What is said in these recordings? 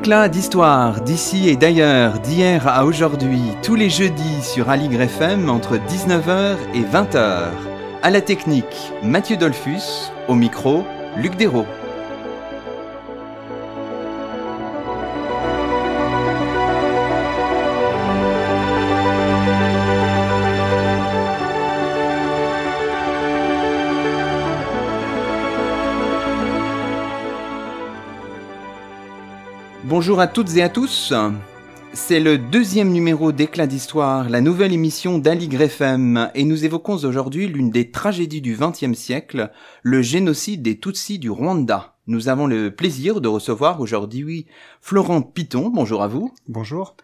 Éclat d'histoire d'ici et d'ailleurs, d'hier à aujourd'hui, tous les jeudis sur Aligre FM entre 19h et 20h. À la technique, Mathieu Dolphus, au micro, Luc Dérault. Bonjour à toutes et à tous. C'est le deuxième numéro d'Éclat d'Histoire, la nouvelle émission d'Aligre FM, et nous évoquons aujourd'hui l'une des tragédies du XXe siècle, le génocide des Tutsis du Rwanda. Nous avons le plaisir de recevoir aujourd'hui Florent Piton. Bonjour à vous. Bonjour.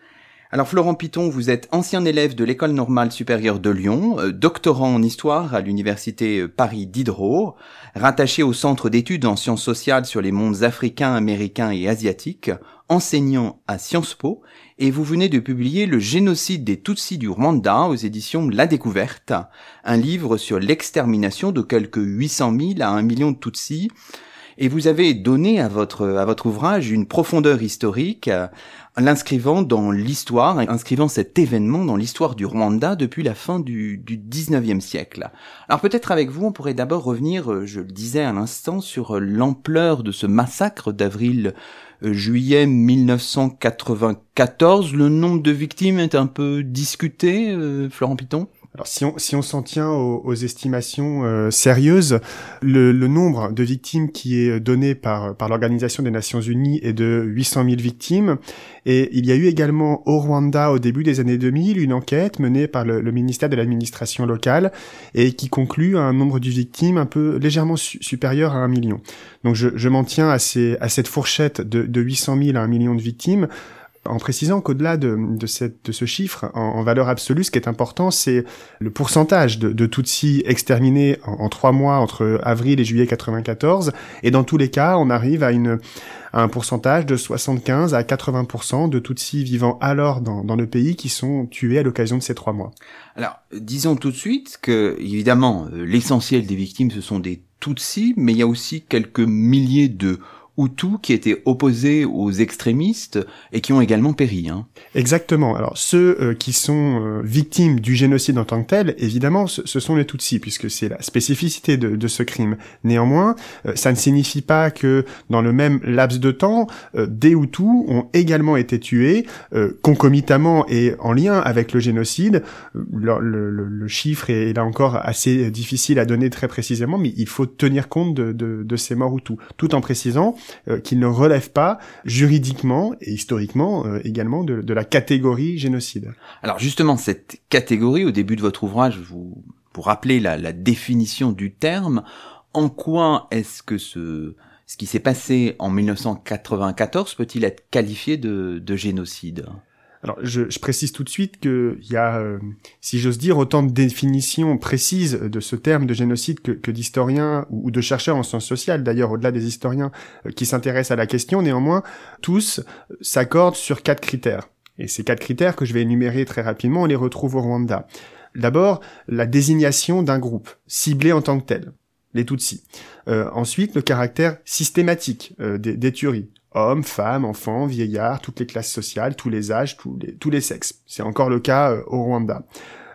Alors Florent Piton, vous êtes ancien élève de l'école normale supérieure de Lyon, euh, doctorant en histoire à l'université euh, Paris Diderot, rattaché au centre d'études en sciences sociales sur les mondes africains, américains et asiatiques, enseignant à Sciences Po, et vous venez de publier Le génocide des Tutsis du Rwanda aux éditions La Découverte, un livre sur l'extermination de quelques 800 000 à 1 million de Tutsis, et vous avez donné à votre, à votre ouvrage une profondeur historique l'inscrivant dans l'histoire, inscrivant cet événement dans l'histoire du Rwanda depuis la fin du, du 19e siècle. Alors peut-être avec vous, on pourrait d'abord revenir, euh, je le disais à l'instant, sur euh, l'ampleur de ce massacre d'avril euh, juillet 1994. Le nombre de victimes est un peu discuté, Florent Piton? Alors si on si on s'en tient aux, estimations euh, sérieuses, le, nombre de victimes qui est donné par par l'Organisation des Nations Unies est de 800 000 victimes. Et il y a eu également au Rwanda au début des années 2000 une enquête menée par le, ministère de l'administration locale et qui conclut un nombre de victimes un peu légèrement supérieur à un million. Donc je, je m'en tiens à, ces, à cette fourchette de, de 800 000 à un million de victimes en précisant qu'au-delà de, ce chiffre, en, valeur absolue, ce qui est important, c'est le pourcentage de, de Tutsis exterminés en, trois mois entre avril et juillet 94. Et dans tous les cas, on arrive à un pourcentage de 75 à 80% de Tutsis vivant alors dans, dans le pays qui sont tués à l'occasion de ces trois mois. Alors, disons tout de suite que, évidemment, euh, l'essentiel des victimes, ce sont des Tutsis, mais il y a aussi quelques milliers de Hutus qui étaient opposés aux extrémistes et qui ont également péri. Hein. Exactement. Alors ceux euh, qui sont euh, victimes du génocide en tant que tel, évidemment, ce, sont les Tutsis, puisque c'est la spécificité de, ce crime. Néanmoins, euh, ça ne signifie pas que dans le même laps de temps, des Hutus ont également été tués concomitamment et en lien avec le génocide. Le, chiffre est là encore assez difficile à donner très précisément, mais il faut tenir compte de, de, de ces morts Hutus, tout en précisant euh, qu'il ne relève pas juridiquement et historiquement euh, également de, de, la catégorie génocide. Alors justement, cette catégorie, au début de votre ouvrage, vous, pour rappeler la, la définition du terme, en quoi est-ce que ce, ce qui s'est passé en 1994 peut-il être qualifié de, de génocide? Alors, je, précise tout de suite qu'il y a, euh, si j'ose dire, autant de définitions précises de ce terme de génocide que, d'historiens ou, de chercheurs en sciences sociales, d'ailleurs, au-delà des historiens euh, qui s'intéressent à la question. Néanmoins, tous s'accordent sur quatre critères. Et ces quatre critères que je vais énumérer très rapidement, on les retrouve au Rwanda. D'abord, la désignation d'un groupe, ciblé en tant que tel, les Tutsis. Euh, ensuite, le caractère systématique des, des tueries hommes, femmes, enfants, vieillards, toutes les classes sociales, tous les âges, tous les, sexes. C'est encore le cas euh, au Rwanda.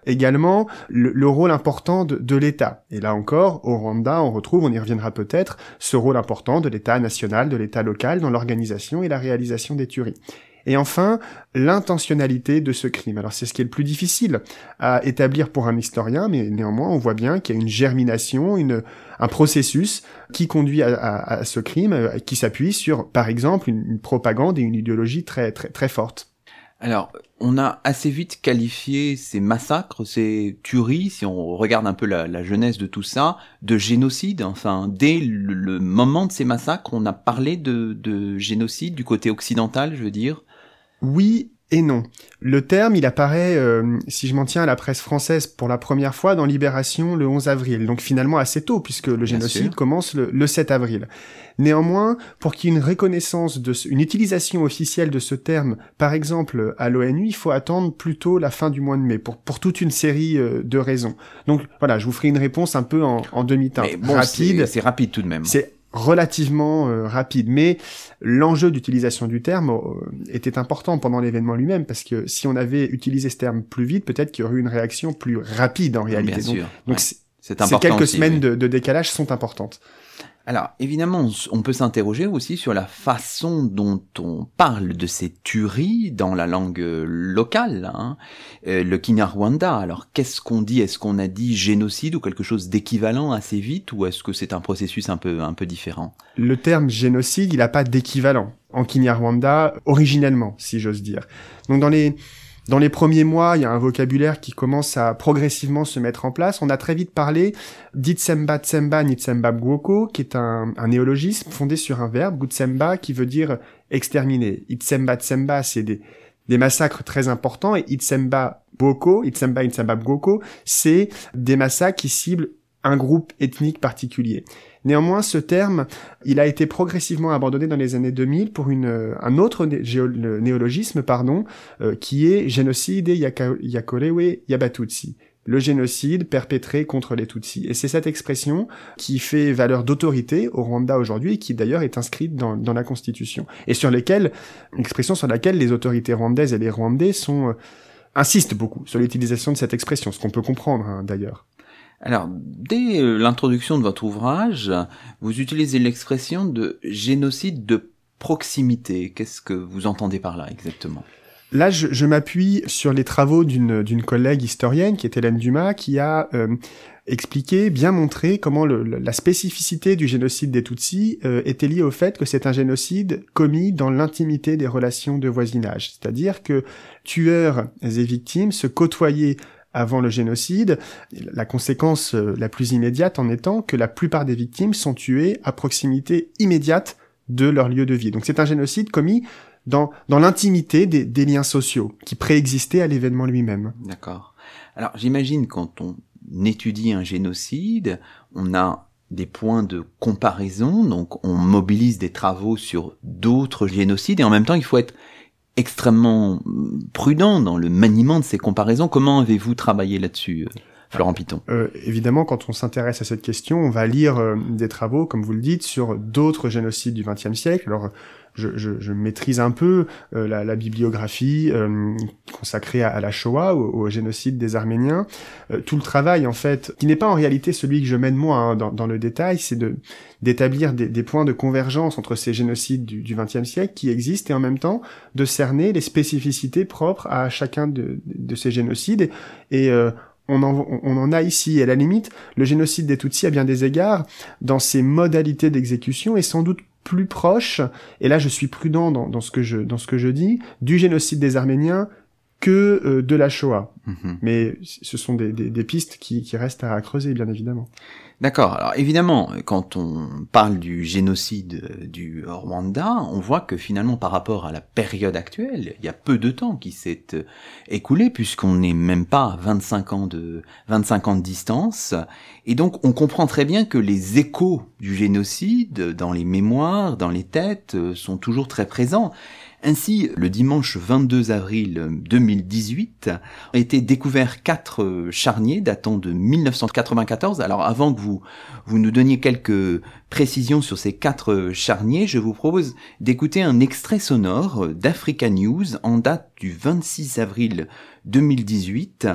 Également, le, rôle important de l'État. Et là encore, au Rwanda, on retrouve, on y reviendra peut-être, ce rôle important de l'État national, de l'État local dans l'organisation et la réalisation des tueries. Et enfin, l'intentionnalité de ce crime. Alors c'est ce qui est le plus difficile à établir pour un historien, mais néanmoins on voit bien qu'il y a une germination, une, un processus qui conduit à, ce crime, euh, qui s'appuie sur, par exemple, une, propagande et une idéologie très très très forte. Alors, on a assez vite qualifié ces massacres, ces tueries, si on regarde un peu la, jeunesse de tout ça, de génocide. Enfin, dès le, moment de ces massacres, on a parlé de, de génocide du côté occidental, je veux dire. Oui et non. Le terme, il apparaît, euh, si je m'en tiens à la presse française, pour la première fois dans Libération le 11 avril, donc finalement assez tôt, puisque le génocide commence le, 7 avril. Néanmoins, pour qu'il y ait une reconnaissance, de une utilisation officielle de ce terme, par exemple à l'ONU, il faut attendre plutôt la fin du mois de mai, pour, pour toute une série euh, de raisons. Donc voilà, je vous ferai une réponse un peu en, en demi-teinte. rapide. C'est rapide tout de même. C'est relativement euh, rapide. Mais l'enjeu d'utilisation du terme euh, était important pendant l'événement lui-même, parce que si on avait utilisé ce terme plus vite, peut-être qu'il y aurait eu une réaction plus rapide en réalité. Bien donc, ces quelques semaines de, de décalage sont importantes. Alors, évidemment, on peut s'interroger aussi sur la façon dont on parle de ces tueries dans la langue locale, hein. euh, le Kinyarwanda. Alors, qu'est-ce qu'on dit? Est-ce qu'on a dit génocide ou quelque chose d'équivalent assez vite, ou est-ce que c'est un processus un peu, un peu différent? Le terme génocide, il n'a pas d'équivalent en Kinyarwanda originellement, si j'ose dire. Donc, dans les dans les premiers mois, il y a un vocabulaire qui commence à progressivement se mettre en place. On a très vite parlé d'Itsemba Tsemba Nitsemba Bwoko, qui est un, néologisme fondé sur un verbe, Gutsemba, qui veut dire exterminer. Itsemba Tsemba, c'est des, massacres très importants, et Itsemba Bwoko, Itsemba Itsemba Bwoko, c'est des massacres qui ciblent un groupe ethnique particulier. Néanmoins, ce terme, il a été progressivement abandonné dans les années 2000 pour une, euh, un autre néologisme, pardon, euh, qui est génocide Yakorewe Yabatutsi le génocide perpétré contre les Tutsis. Et c'est cette expression qui fait valeur d'autorité au Rwanda aujourd'hui et qui d'ailleurs est inscrite dans, dans, la Constitution. Et sur lesquelles, expression sur laquelle les autorités rwandaises et les Rwandais sont, euh, insistent beaucoup sur l'utilisation de cette expression, ce qu'on peut comprendre hein, d'ailleurs. Alors, dès euh, l'introduction de votre ouvrage, vous utilisez l'expression de génocide de proximité. Qu'est-ce que vous entendez par là exactement? Là, je, m'appuie sur les travaux d'une collègue historienne, qui est Hélène Dumas, qui a euh, expliqué, bien montré comment la spécificité du génocide des Tutsis euh, était liée au fait que c'est un génocide commis dans l'intimité des relations de voisinage. C'est-à-dire que tueurs et victimes se côtoyaient avant le génocide, la conséquence euh, la plus immédiate en étant que la plupart des victimes sont tuées à proximité immédiate de leur lieu de vie. Donc c'est un génocide commis dans, dans l'intimité des, des, liens sociaux qui préexistaient à l'événement lui-même. D'accord. Alors j'imagine quand on étudie un génocide, on a des points de comparaison, donc on mobilise des travaux sur d'autres génocides et en même temps il faut être extrêmement prudent dans le maniement de ces comparaisons. Comment avez-vous travaillé là-dessus euh, Florent Piton? Euh, Évidemment, quand on s'intéresse à cette question, on va lire euh, des travaux, comme vous le dites, sur d'autres génocides du XXe siècle. Je, je, je, maîtrise un peu euh, la, la, bibliographie euh, consacrée à, la Shoah, au, génocide des Arméniens. Euh, tout le travail, en fait, qui n'est pas en réalité celui que je mène moi hein, dans, dans, le détail, c'est de d'établir des, des, points de convergence entre ces génocides du XXe siècle qui existent et en même temps de cerner les spécificités propres à chacun de, de ces génocides. Et, on en, on en, a ici. À la limite, le génocide des Tutsis, à bien des égards, dans ses modalités d'exécution, est sans doute plus proche, et là je suis prudent dans, ce, que je, dans ce que je dis, du génocide des Arméniens que euh, de la Shoah. Mhm. Mais ce sont des, des, pistes qui, qui, restent à creuser, bien évidemment. D'accord. Alors évidemment, quand on parle du génocide du Rwanda, on voit que finalement par rapport à la période actuelle, il y a peu de temps qui s'est euh, écoulé puisqu'on n'est même pas à 25 ans de 25 ans de distance et donc on comprend très bien que les échos du génocide dans les mémoires, dans les têtes euh, sont toujours très présents ainsi, le dimanche 22 avril 2018, ont été découverts quatre charniers datant de 1994. Alors avant que vous, nous donniez quelques précisions sur ces quatre charniers, je vous propose d'écouter un extrait sonore d'Africa News en date du 26 avril 2018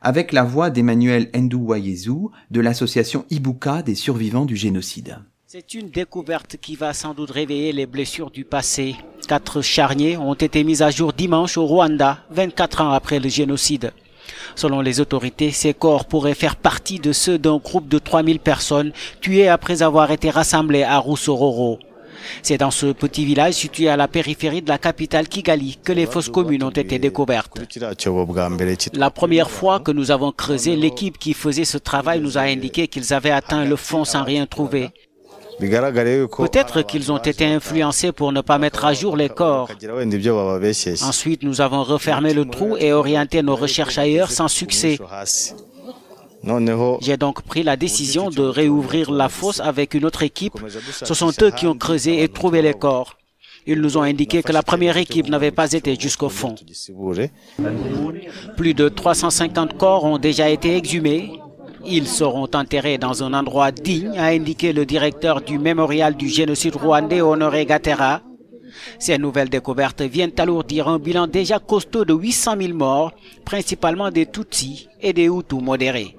avec la voix d'Emmanuel Ndouwayezu de l'association Ibuka des survivants du génocide. C'est une découverte qui va sans doute réveiller les blessures du passé. Quatre charniers ont été mis à jour dimanche au Rwanda, 24 ans après le génocide. Selon les autorités, ces corps pourraient faire partie de ceux d'un groupe de 3000 personnes tuées après avoir été rassemblées à Roussororo. C'est dans ce petit village situé à la périphérie de la capitale Kigali que les fosses communes ont été découvertes. La première fois que nous avons creusé, l'équipe qui faisait ce travail nous a indiqué qu'ils avaient atteint le fond sans rien trouver. Peut-être qu'ils ont été influencés pour ne pas mettre à jour les corps. Ensuite, nous avons refermé le trou et orienté nos recherches ailleurs sans succès. J'ai donc pris la décision de réouvrir la fosse avec une autre équipe. Ce sont eux qui ont creusé et trouvé les corps. Ils nous ont indiqué que la première équipe n'avait pas été jusqu'au fond. Plus de 350 corps ont déjà été exhumés Ils seront enterrés dans un endroit digne, a indiqué le directeur du mémorial du génocide rwandais Honoré Gatera. Ces nouvelles découvertes viennent alourdir un bilan déjà costaud de 800 000 morts, principalement des Tutsis et des Hutus modérés.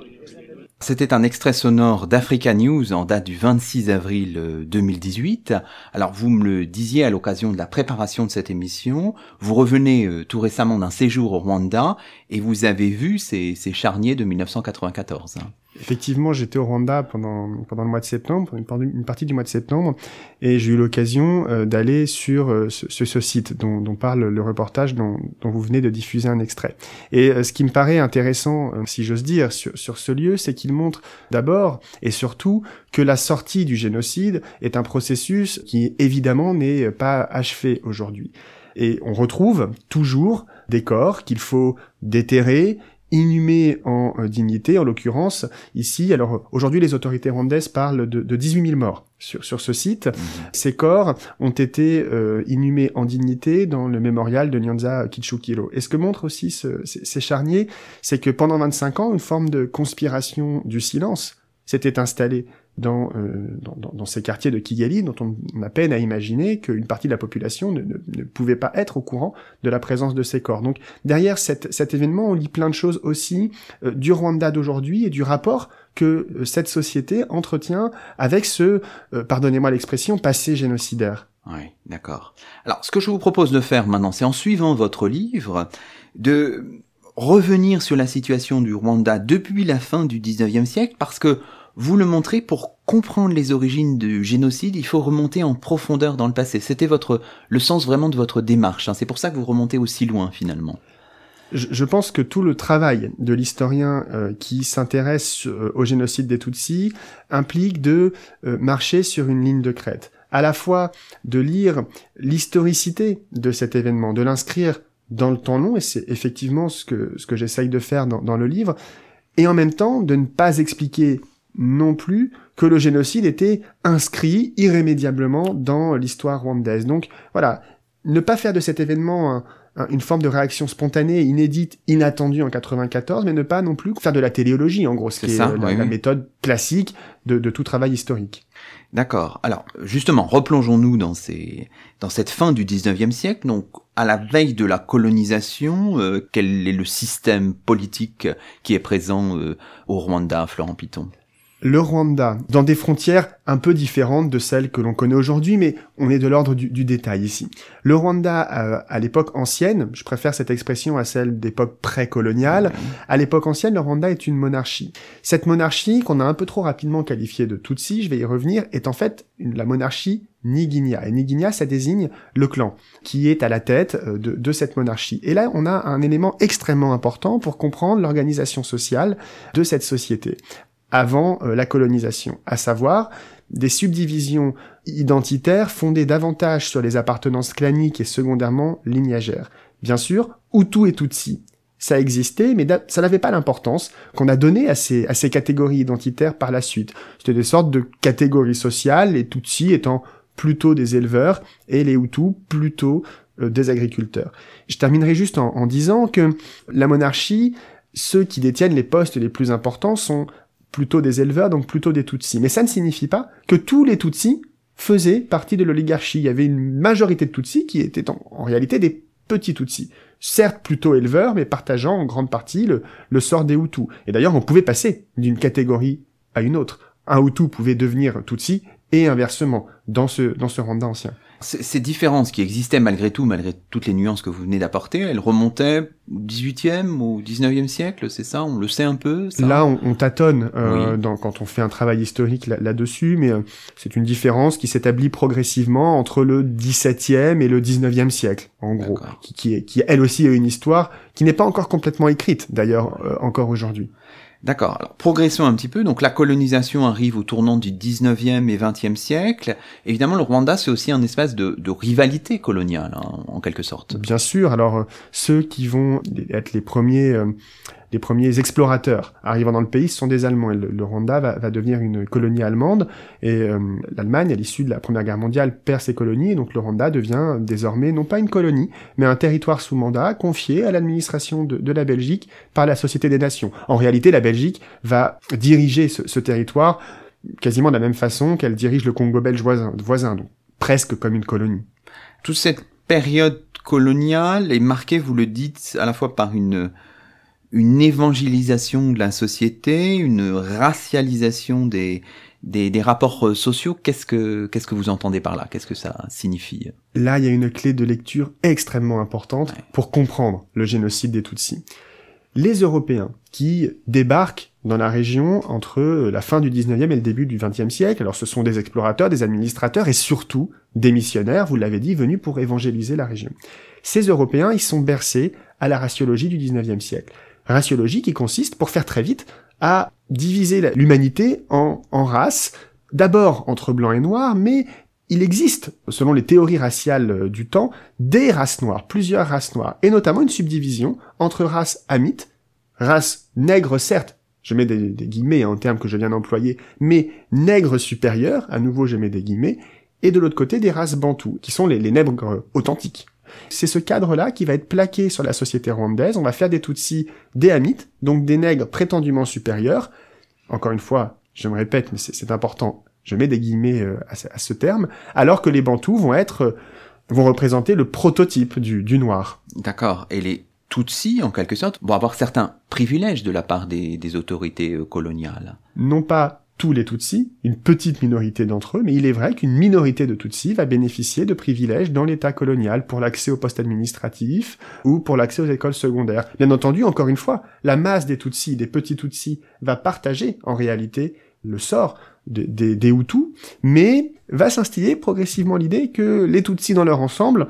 C'était un extrait sonore d'Africa News en date du 26 avril 2018. Euh, Alors vous me le disiez à l'occasion de la préparation de cette émission, vous revenez euh, tout récemment d'un séjour au Rwanda et vous avez vu ces, ces charniers de 1994. Effectivement, j'étais au Rwanda pendant pendant le mois de septembre, une, partie du mois de septembre, et j'ai eu l'occasion euh, d'aller sur euh, ce, site dont, parle le reportage dont, vous venez de diffuser un extrait. Et euh, ce qui me paraît intéressant, si j'ose dire, sur ce lieu, c'est qu'il montre d'abord et surtout que la sortie du génocide est un processus qui évidemment n'est pas achevé aujourd'hui. Et on retrouve toujours des corps qu'il faut déterrer, inhumés en euh, dignité, en l'occurrence ici. Alors aujourd'hui, les autorités rwandaises parlent de, de 18 000 morts sur, sur ce site. Mhm. Ces corps ont été euh, inhumés en dignité dans le mémorial de Nyanza Kichukiro. Et ce que montre aussi ce, ces, ces charniers, c'est que pendant 25 ans, une forme de conspiration du silence s'était installée dans, euh, dans, dans, ces quartiers de Kigali dont on, a peine à imaginer qu'une partie de la population ne, ne, pouvait pas être au courant de la présence de ces corps. Donc derrière cet, cet événement, on lit plein de choses aussi euh, du Rwanda d'aujourd'hui et du rapport que euh, cette société entretient avec ce, pardonnez-moi l'expression, passé génocidaire. Oui, d'accord. Alors, ce que je vous propose de faire maintenant, c'est en suivant votre livre, de revenir sur la situation du Rwanda depuis la fin du 19e siècle, parce que vous le montrez, pour comprendre les origines du génocide, il faut remonter en profondeur dans le passé. C'était votre le sens vraiment de votre démarche. Hein. C'est pour ça que vous remontez aussi loin finalement. Je, pense que tout le travail de l'historien euh, qui s'intéresse euh, au génocide des Tutsis implique de euh, marcher sur une ligne de crête, à la fois de lire l'historicité de cet événement, de l'inscrire dans le temps long, et c'est effectivement ce que, ce que j'essaye de faire dans, dans le livre, et en même temps de ne pas expliquer non plus que le génocide était inscrit irrémédiablement dans l'histoire rwandaise. Donc voilà, ne pas faire de cet événement une forme de réaction spontanée, inédite, inattendue en 94, mais ne pas non plus faire de la téléologie, en gros, ce qui est la, méthode classique de, tout travail historique. D'accord. Alors, justement, replongeons-nous dans ces, dans cette fin du 19e siècle, donc à la veille de la colonisation, euh, quel est le système politique qui est présent euh, au Rwanda, Florent Piton? Le Rwanda, dans des frontières un peu différentes de celles que l'on connaît aujourd'hui, mais on est de l'ordre du, détail ici. Le Rwanda, euh, à l'époque ancienne, je préfère cette expression à celle d'époque pré-coloniale, à l'époque ancienne, le Rwanda est une monarchie. Cette monarchie, qu'on a un peu trop rapidement qualifiée de Tutsi, je vais y revenir, est en fait la monarchie Niginia. Et Niginia, ça désigne le clan qui est à la tête euh, de, de, cette monarchie. Et là, on a un élément extrêmement important pour comprendre l'organisation sociale de cette société avant euh, la colonisation, à savoir des subdivisions identitaires fondées davantage sur les appartenances claniques et secondairement lignagères. Bien sûr, Hutu et Tutsi, ça existait, mais ça n'avait pas l'importance qu'on a donné à ces, à ces catégories identitaires par la suite. C'était des sortes de catégories sociales, les Tutsis étant plutôt des éleveurs et les Hutus plutôt euh, des agriculteurs. Je terminerai juste en, en disant que la monarchie, ceux qui détiennent les postes les plus importants sont plutôt des éleveurs, donc plutôt des Tutsis. Mais ça ne signifie pas que tous les Tutsis faisaient partie de l'oligarchie. Il y avait une majorité de Tutsis qui étaient en, réalité des petits Tutsis. Certes plutôt éleveurs, mais partageant en grande partie le, sort des Hutus. Et d'ailleurs, on pouvait passer d'une catégorie à une autre. Un Hutu pouvait devenir Tutsi et inversement dans ce, dans ce ancien. Ces différences qui existaient malgré tout, malgré toutes les nuances que vous venez d'apporter, elles remontaient au 18e, au 19e siècle, c'est ça? On le sait un peu Là, on, tâtonne euh, dans, quand on fait un travail historique là-dessus, mais euh, c'est une différence qui s'établit progressivement entre le 17e et le 19e siècle, en gros, qui, qui, est, qui elle aussi a une histoire qui n'est pas encore complètement écrite, d'ailleurs, euh, encore aujourd'hui. D'accord. Alors, progressons un petit peu. Donc, la colonisation arrive au tournant du 19e et 20e siècle. Évidemment, le Rwanda, c'est aussi un espace de, rivalité coloniale, hein, en quelque sorte. Bien sûr. Alors, euh, ceux qui vont être les premiers, euh, les premiers explorateurs arrivant dans le pays, sont des Allemands. Et le, Rwanda va, devenir une colonie allemande. Et euh, l'Allemagne, à l'issue de la Première Guerre mondiale, perd ses colonies. Et donc le Rwanda devient désormais non pas une colonie, mais un territoire sous mandat confié à l'administration de, la Belgique par la Société des Nations. En réalité, la Belgique va diriger ce, ce territoire quasiment de la même façon qu'elle dirige le Congo belge voisin, voisin donc presque comme une colonie. Toute cette période coloniale est marquée, vous le dites, à la fois par une une évangélisation de la société, une racialisation des, des, des rapports euh, sociaux. Qu'est-ce que, qu'est-ce que vous entendez par là? Qu'est-ce que ça signifie? Là, il y a une clé de lecture extrêmement importante pour comprendre le génocide des Tutsis. Les Européens qui débarquent dans la région entre la fin du 19e et le début du 20e siècle, alors ce sont des explorateurs, des administrateurs et surtout des missionnaires, vous l'avez dit, venus pour évangéliser la région. Ces Européens, ils sont bercés à la raciologie du 19e siècle raciologie qui consiste, pour faire très vite, à diviser l'humanité en, races, d'abord entre blancs et noirs, mais il existe, selon les théories raciales euh, du temps, des races noires, plusieurs races noires, et notamment une subdivision entre races hamites, races nègres certes, je mets des, guillemets en termes que je viens d'employer, mais nègres supérieurs, à nouveau je mets des guillemets, et de l'autre côté des races bantoues, qui sont les nègres authentiques. C'est ce cadre-là qui va être plaqué sur la société rwandaise. On va faire des Tutsis des Hamites, donc des nègres prétendument supérieurs. Encore une fois, je me répète, mais c'est important, je mets des guillemets euh, à, ce terme, alors que les Bantous vont être, euh, vont représenter le prototype du, du noir. D'accord. Et les Tutsis, en quelque sorte, vont avoir certains privilèges de la part des, des autorités euh, coloniales. Non pas tous les Tutsis, une petite minorité d'entre eux, mais il est vrai qu'une minorité de Tutsis va bénéficier de privilèges dans l'État colonial pour l'accès aux postes administratifs ou pour l'accès aux écoles secondaires. Bien entendu, encore une fois, la masse des Tutsis, des petits Tutsis, va partager en réalité le sort des, des Hutus, mais va s'instiller progressivement l'idée que les Tutsis dans leur ensemble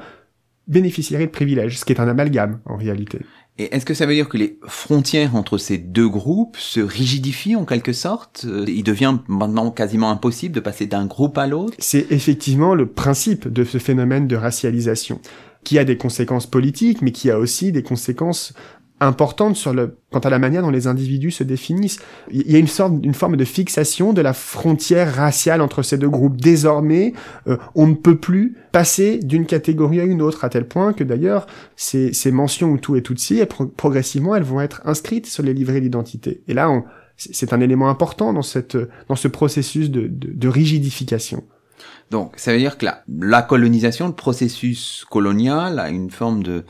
bénéficieraient de privilèges, ce qui est un amalgame en réalité. Et est-ce que ça veut dire que les frontières entre ces deux groupes se rigidifient en quelque sorte? Euh, Il devient maintenant quasiment impossible de passer d'un groupe à l'autre? C'est effectivement le principe de ce phénomène de racialisation qui a des conséquences politiques, mais qui a aussi des conséquences importante sur le, quant à la manière dont les individus se définissent. Il y a une sorte, une forme de fixation de la frontière raciale entre ces deux groupes. Désormais, euh, on ne peut plus passer d'une catégorie à une autre, à tel point que d'ailleurs, ces, ces mentions tout et Tutsi, et progressivement, elles vont être inscrites sur les livrets d'identité. Et là, c'est un élément important dans cette, dans ce processus de, de, de rigidification. Donc, ça veut dire que la, la colonisation, le processus colonial a une forme de,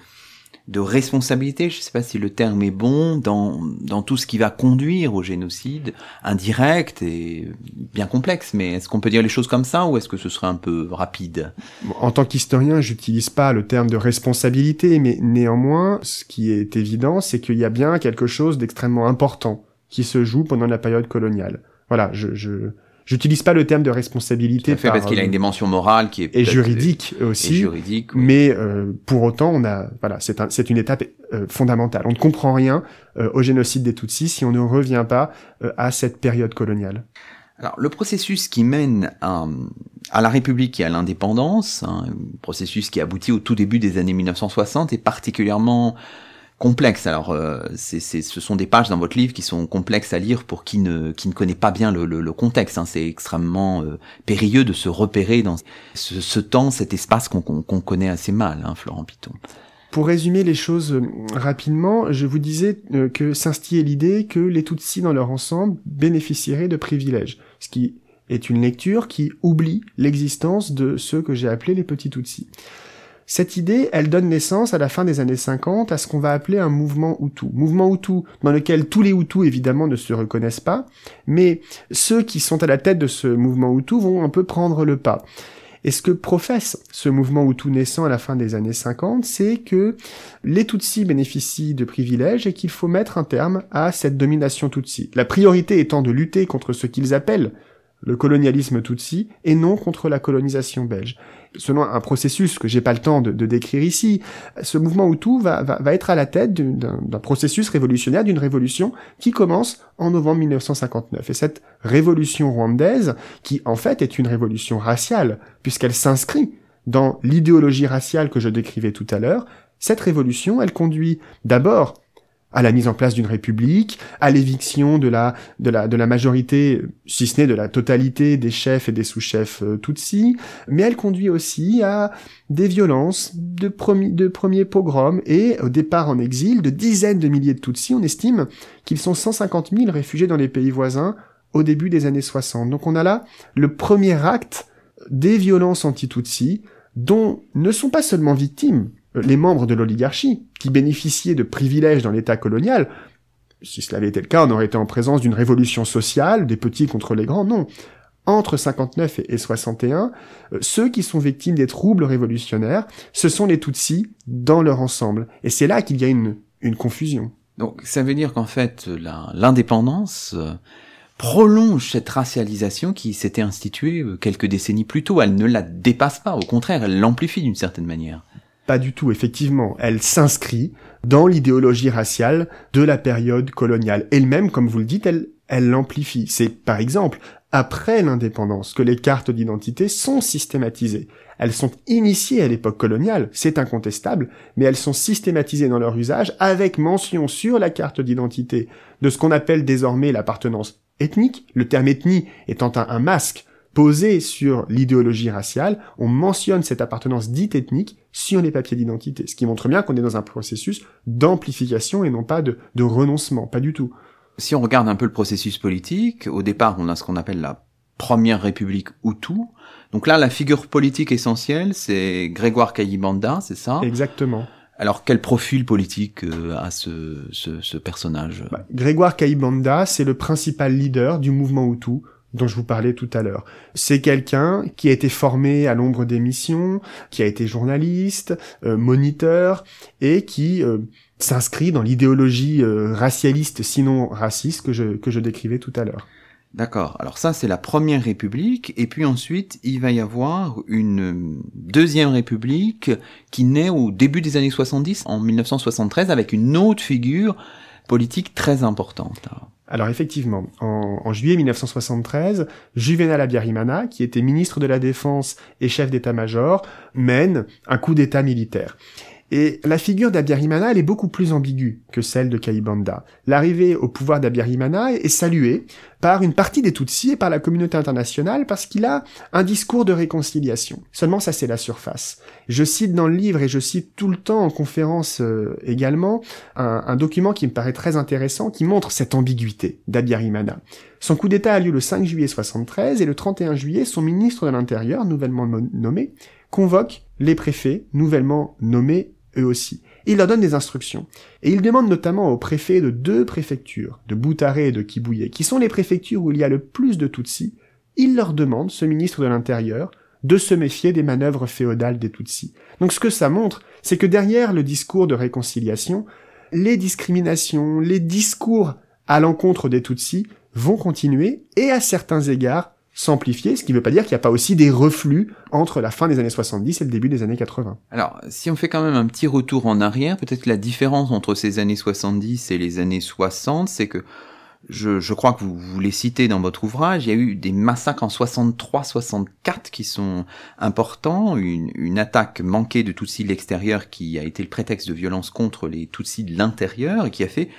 de responsabilité, je ne sais pas si le terme est bon, dans, dans tout ce qui va conduire au génocide, indirect et bien complexe, mais est-ce qu'on peut dire les choses comme ça ou est-ce que ce serait un peu rapide? En tant qu'historien, j'utilise pas le terme de responsabilité, mais néanmoins, ce qui est évident, c'est qu'il y a bien quelque chose d'extrêmement important qui se joue pendant la période coloniale. Voilà, je, je, J'utilise pas le terme de responsabilité fait, parce qu'il a une euh, dimension morale qui est et juridique aussi. Et juridique, Mais euh, pour autant, on a voilà, c'est un, c'est une étape euh, fondamentale. On ne comprend rien au génocide des Tutsis si on ne revient pas à cette période coloniale. Alors, le processus qui mène à, à la République et à l'indépendance, un hein, processus qui aboutit au tout début des années 1960, est particulièrement complexe. Alors, euh, ce sont des pages dans votre livre qui sont complexes à lire pour qui ne, qui ne connaît pas bien le, le, contexte. Hein. C'est extrêmement euh, périlleux de se repérer dans ce, ce temps, cet espace qu'on, qu'on, connaît assez mal, hein, Florent Piton. Pour résumer les choses euh, rapidement, je vous disais que s'instillait l'idée que les Tutsis dans leur ensemble bénéficieraient de privilèges, ce qui est une lecture qui oublie l'existence de ceux que j'ai appelés les petits Tutsis. Cette idée, elle donne naissance à la fin des années 50 à ce qu'on va appeler un mouvement Hutu. Mouvement Hutu dans lequel tous les Hutus évidemment ne se reconnaissent pas, mais ceux qui sont à la tête de ce mouvement Hutu vont un peu prendre le pas. Et ce que professe ce mouvement Hutu naissant à la fin des années 50, c'est que les Tutsis bénéficient de privilèges et qu'il faut mettre un terme à cette domination Tutsi. La priorité étant de lutter contre ce qu'ils appellent le colonialisme Tutsi et non contre la colonisation belge selon un processus que j'ai pas le temps de, décrire ici, ce mouvement Hutu va, va, va être à la tête d'un processus révolutionnaire, d'une révolution qui commence en novembre 1959. Et cette révolution rwandaise, qui en fait est une révolution raciale, puisqu'elle s'inscrit dans l'idéologie raciale que je décrivais tout à l'heure, cette révolution, elle conduit d'abord à la mise en place d'une république, à l'éviction de la, de la, de la majorité, si ce n'est de la totalité des chefs et des sous-chefs euh, Tutsis, mais elle conduit aussi à des violences, de, de premiers pogroms et au départ en exil de dizaines de milliers de Tutsis. On estime qu'ils sont 150 000 réfugiés dans les pays voisins au début des années 60. Donc on a là le premier acte des violences anti-Tutsis dont ne sont pas seulement victimes les membres de l'oligarchie, qui bénéficiaient de privilèges dans l'État colonial, si cela avait été le cas, on aurait été en présence d'une révolution sociale, des petits contre les grands, non. Entre 59 et 61, euh, ceux qui sont victimes des troubles révolutionnaires, ce sont les Tutsis dans leur ensemble. Et c'est là qu'il y a une, une confusion. Donc ça veut dire qu'en fait, l'indépendance euh, prolonge cette racialisation qui s'était instituée euh, quelques décennies plus tôt. Elle ne la dépasse pas, au contraire, elle l'amplifie d'une certaine manière. Pas du tout, effectivement. Elle s'inscrit dans l'idéologie raciale de la période coloniale. Elle-même, comme vous le dites, elle, elle l'amplifie. C'est, par exemple, après l'indépendance que les cartes d'identité sont systématisées. Elles sont initiées à l'époque coloniale, c'est incontestable, mais elles sont systématisées dans leur usage avec mention sur la carte d'identité de ce qu'on appelle désormais l'appartenance ethnique, le terme ethnie étant un masque posé sur l'idéologie raciale, on mentionne cette appartenance dite ethnique sur les papiers d'identité, ce qui montre bien qu'on est dans un processus d'amplification et non pas de, de renoncement, pas du tout. Si on regarde un peu le processus politique, au départ on a ce qu'on appelle la première république Hutu. Donc là, la figure politique essentielle, c'est Grégoire Kayibanda, c'est ça? Exactement. Alors, quel profil politique euh, a ce, ce, ce personnage? Bah, Grégoire Kayibanda, c'est le principal leader du mouvement Hutu dont je vous parlais tout à l'heure. C'est quelqu'un qui a été formé à l'ombre des missions, qui a été journaliste, euh, moniteur, et qui euh, s'inscrit dans l'idéologie euh, racialiste, sinon raciste, que je, que je décrivais tout à l'heure. D'accord. Alors ça, c'est la première république. Et puis ensuite, il va y avoir une deuxième république qui naît au début des années 70, en 1973, avec une autre figure politique très importante. Alors effectivement, en, juillet 1973, Juvenal Abiyarimana, qui était ministre de la Défense et chef d'état-major, mène un coup d'état militaire. Et la figure d'Abiyarimana, elle est beaucoup plus ambiguë que celle de Kaibanda. L'arrivée au pouvoir d'Abiyarimana est saluée par une partie des Tutsis et par la communauté internationale parce qu'il a un discours de réconciliation. Seulement ça c'est la surface. Je cite dans le livre et je cite tout le temps en conférence euh, également un, un, document qui me paraît très intéressant qui montre cette ambiguïté d'Abiyarimana. Son coup d'état a lieu le 5 juillet 73 et le 31 juillet son ministre de l'Intérieur, nouvellement nommé, convoque les préfets, nouvellement nommés eux aussi. il leur donne des instructions. Et il demande notamment aux préfets de deux préfectures, de Boutaré et de Kibouye, qui sont les préfectures où il y a le plus de Tutsis, il leur demande, ce ministre de l'Intérieur, de se méfier des manœuvres féodales des Tutsis. Donc ce que ça montre, c'est que derrière le discours de réconciliation, les discriminations, les discours à l'encontre des Tutsis vont continuer et à certains égards s'amplifier, ce qui ne veut pas dire qu'il n'y a pas aussi des reflux entre la fin des années 70 et le début des années 80. Alors, si on fait quand même un petit retour en arrière, peut-être la différence entre ces années 70 et les années 60, c'est que je, je, crois que vous, vous les citez dans votre ouvrage, il y a eu des massacres en 63-64 qui sont importants, une, une, attaque manquée de Tutsis de l'extérieur qui a été le prétexte de violence contre les Tutsis de l'intérieur et qui a fait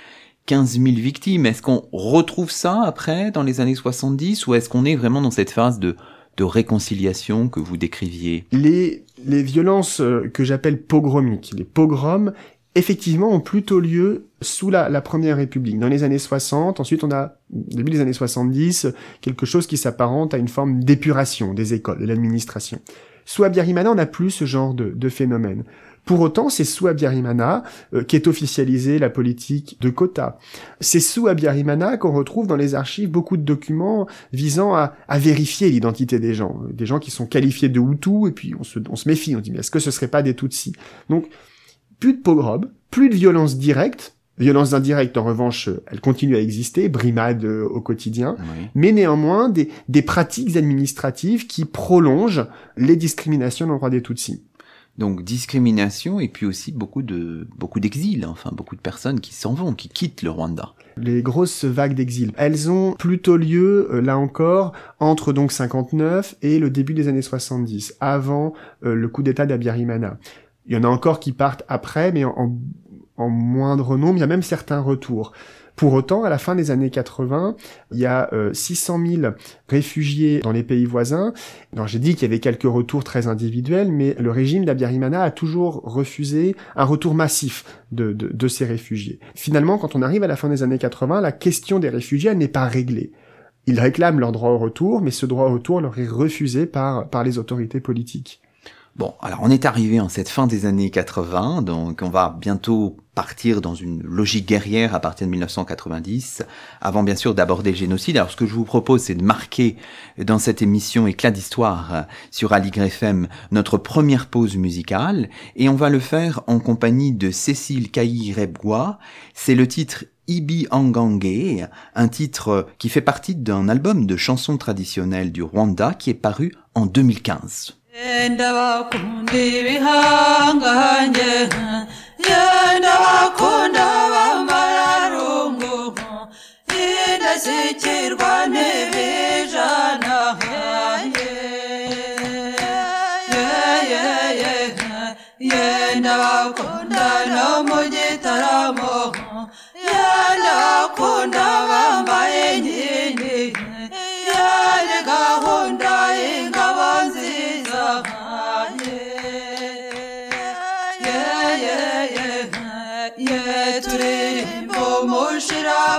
15 000 victimes. Est-ce qu'on retrouve ça après, dans les années 70, ou est-ce qu'on est vraiment dans cette phase de, de réconciliation que vous décriviez? Les, les violences euh, que j'appelle pogromiques, les pogroms, effectivement, ont plutôt lieu sous la, Première République. Dans les années 60, ensuite on a, début des années 70, quelque chose qui s'apparente à une forme d'épuration des écoles, de l'administration. Sous Abiyarimana, on n'a plus ce genre de, de phénomène. Pour autant, c'est sous Abiyarimana euh, qu'est officialisée la politique de quotas. C'est sous Abiyarimana qu'on retrouve dans les archives beaucoup de documents visant à, vérifier l'identité des gens, des gens qui sont qualifiés de Hutus, et puis on se, on se méfie, on dit mais est-ce que ce serait pas des Tutsis? Donc, plus de pogrom, plus de violence directe, Violence indirecte, en revanche, elle continue à exister, brimade euh, au quotidien, mais néanmoins des, des pratiques administratives qui prolongent les discriminations dans le droit des Tutsis. Donc discrimination et puis aussi beaucoup de beaucoup d'exil, enfin beaucoup de personnes qui s'en vont, qui quittent le Rwanda. Les grosses vagues d'exil, elles ont plutôt lieu euh, là encore entre donc 59 et le début des années 70, avant euh, le coup d'état d'Abiyarimana. Il y en a encore qui partent après, mais en, en moindre nombre, il y a même certains retours. Pour autant, à la fin des années 80, il y a 600 euh, 000 réfugiés dans les pays voisins. J'ai dit qu'il y avait quelques retours très individuels, mais le régime d'Abiyarimana a toujours refusé un retour massif de, ces réfugiés. Finalement, quand on arrive à la fin des années 80, la question des réfugiés n'est pas réglée. Ils réclament leur droit au retour, mais ce droit au retour leur est refusé par les autorités politiques. Bon, alors on est arrivé en cette fin des années 80, donc on va bientôt partir dans une logique guerrière à partir de 1990, avant bien sûr d'aborder le génocide. Alors ce que je vous propose, c'est de marquer dans cette émission Éclat d'histoire sur Ali FM notre première pause musicale, et on va le faire en compagnie de Cécile Kayi-Rebgois. C'est le titre Ibi Angange, un titre qui fait partie d'un album de chansons traditionnelles du Rwanda qui est paru en 2015. Yenda bakunda ibihangange yenda bakunda bamararungu indashyikirwa n'ibijana yenda bakunda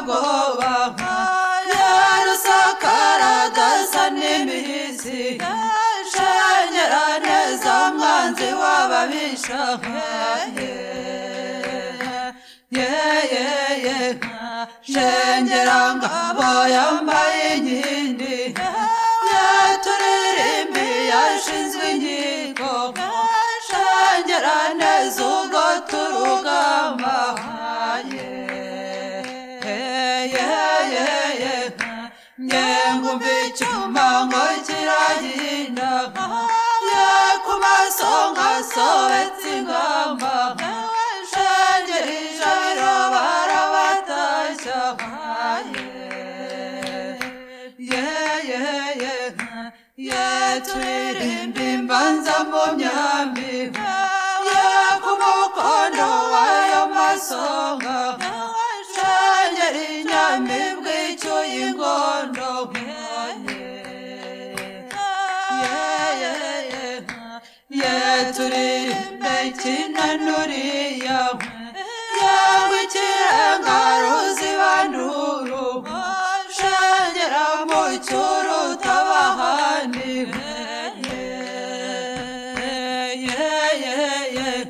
umushirabwoba yarusakara adasa n'imizi shengera neza mwanzi w'ababisha shengera ngabo yambaye inkindi yaturirimbi yashinzwe inkiko shengera neza ubwo turugamba bichumangoi chirajinanga yakumasonga sovetsingamba yetwirimbimbambanzambo myambi yakumukondo wayo masonga shangeri nyambi bwicyo y'ingondo ndakina ndori yawe yagucira ngaruzi banduru Yeah, yeah, yeah, yeah,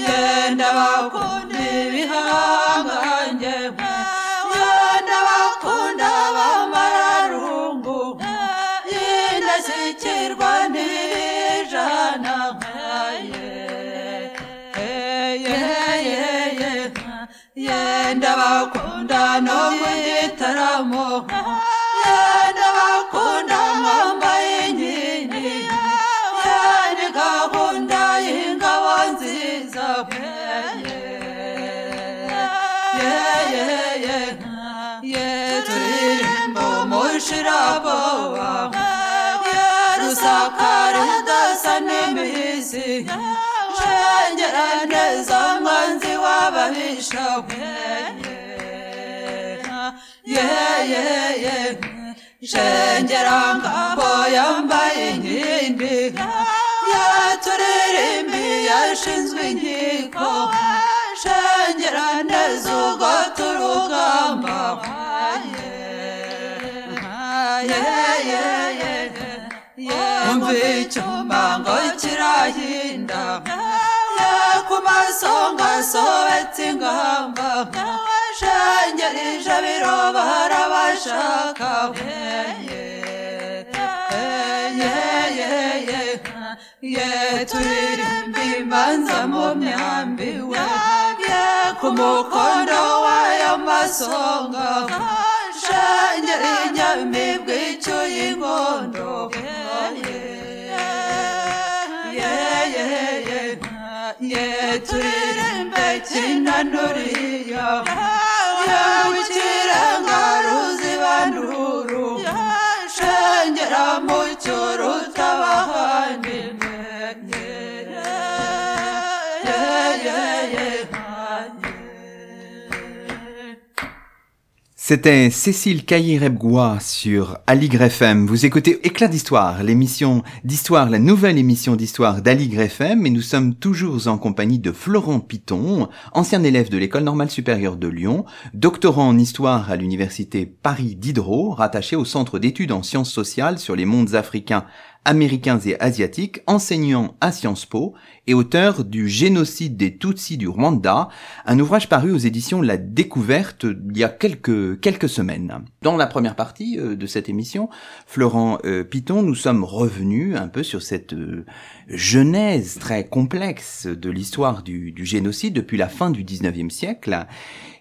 yeah. ibihaha umushiraboba rusakara idasa n'imizi shengera neza mwanzi w'ababisha shengera ngabo yambaye inkindi yaturirimbi yashinzwe inkiko shengera neza ubwo turugamba kumbi chumba ngochira hinda kumasonga sovetsi ngamba shanyari shabiro barabashaka yeturirimbi mbanza mu myambi we. Ku mukondo w'ayo masonga. Shanyari nyambi bw'icyo y'ingondo yeah. Yeah, C'était Cécile Caillé-Rebgois sur Aligre FM. Vous écoutez Éclat d'Histoire, l'émission d'histoire, la nouvelle émission d'histoire d'Aligre FM, et nous sommes toujours en compagnie de Florent Piton, ancien élève de l'École normale supérieure de Lyon, doctorant en histoire à l'Université Paris Diderot, rattaché au Centre d'études en sciences sociales sur les mondes africains américains et asiatiques, enseignant à Sciences Po et auteur du Génocide des Tutsis du Rwanda, un ouvrage paru aux éditions La Découverte il y a quelques, quelques semaines. Dans la première partie euh, de cette émission, Florent euh, Piton, nous sommes revenus un peu sur cette euh, genèse très complexe de l'histoire du, du génocide depuis la fin du 19e siècle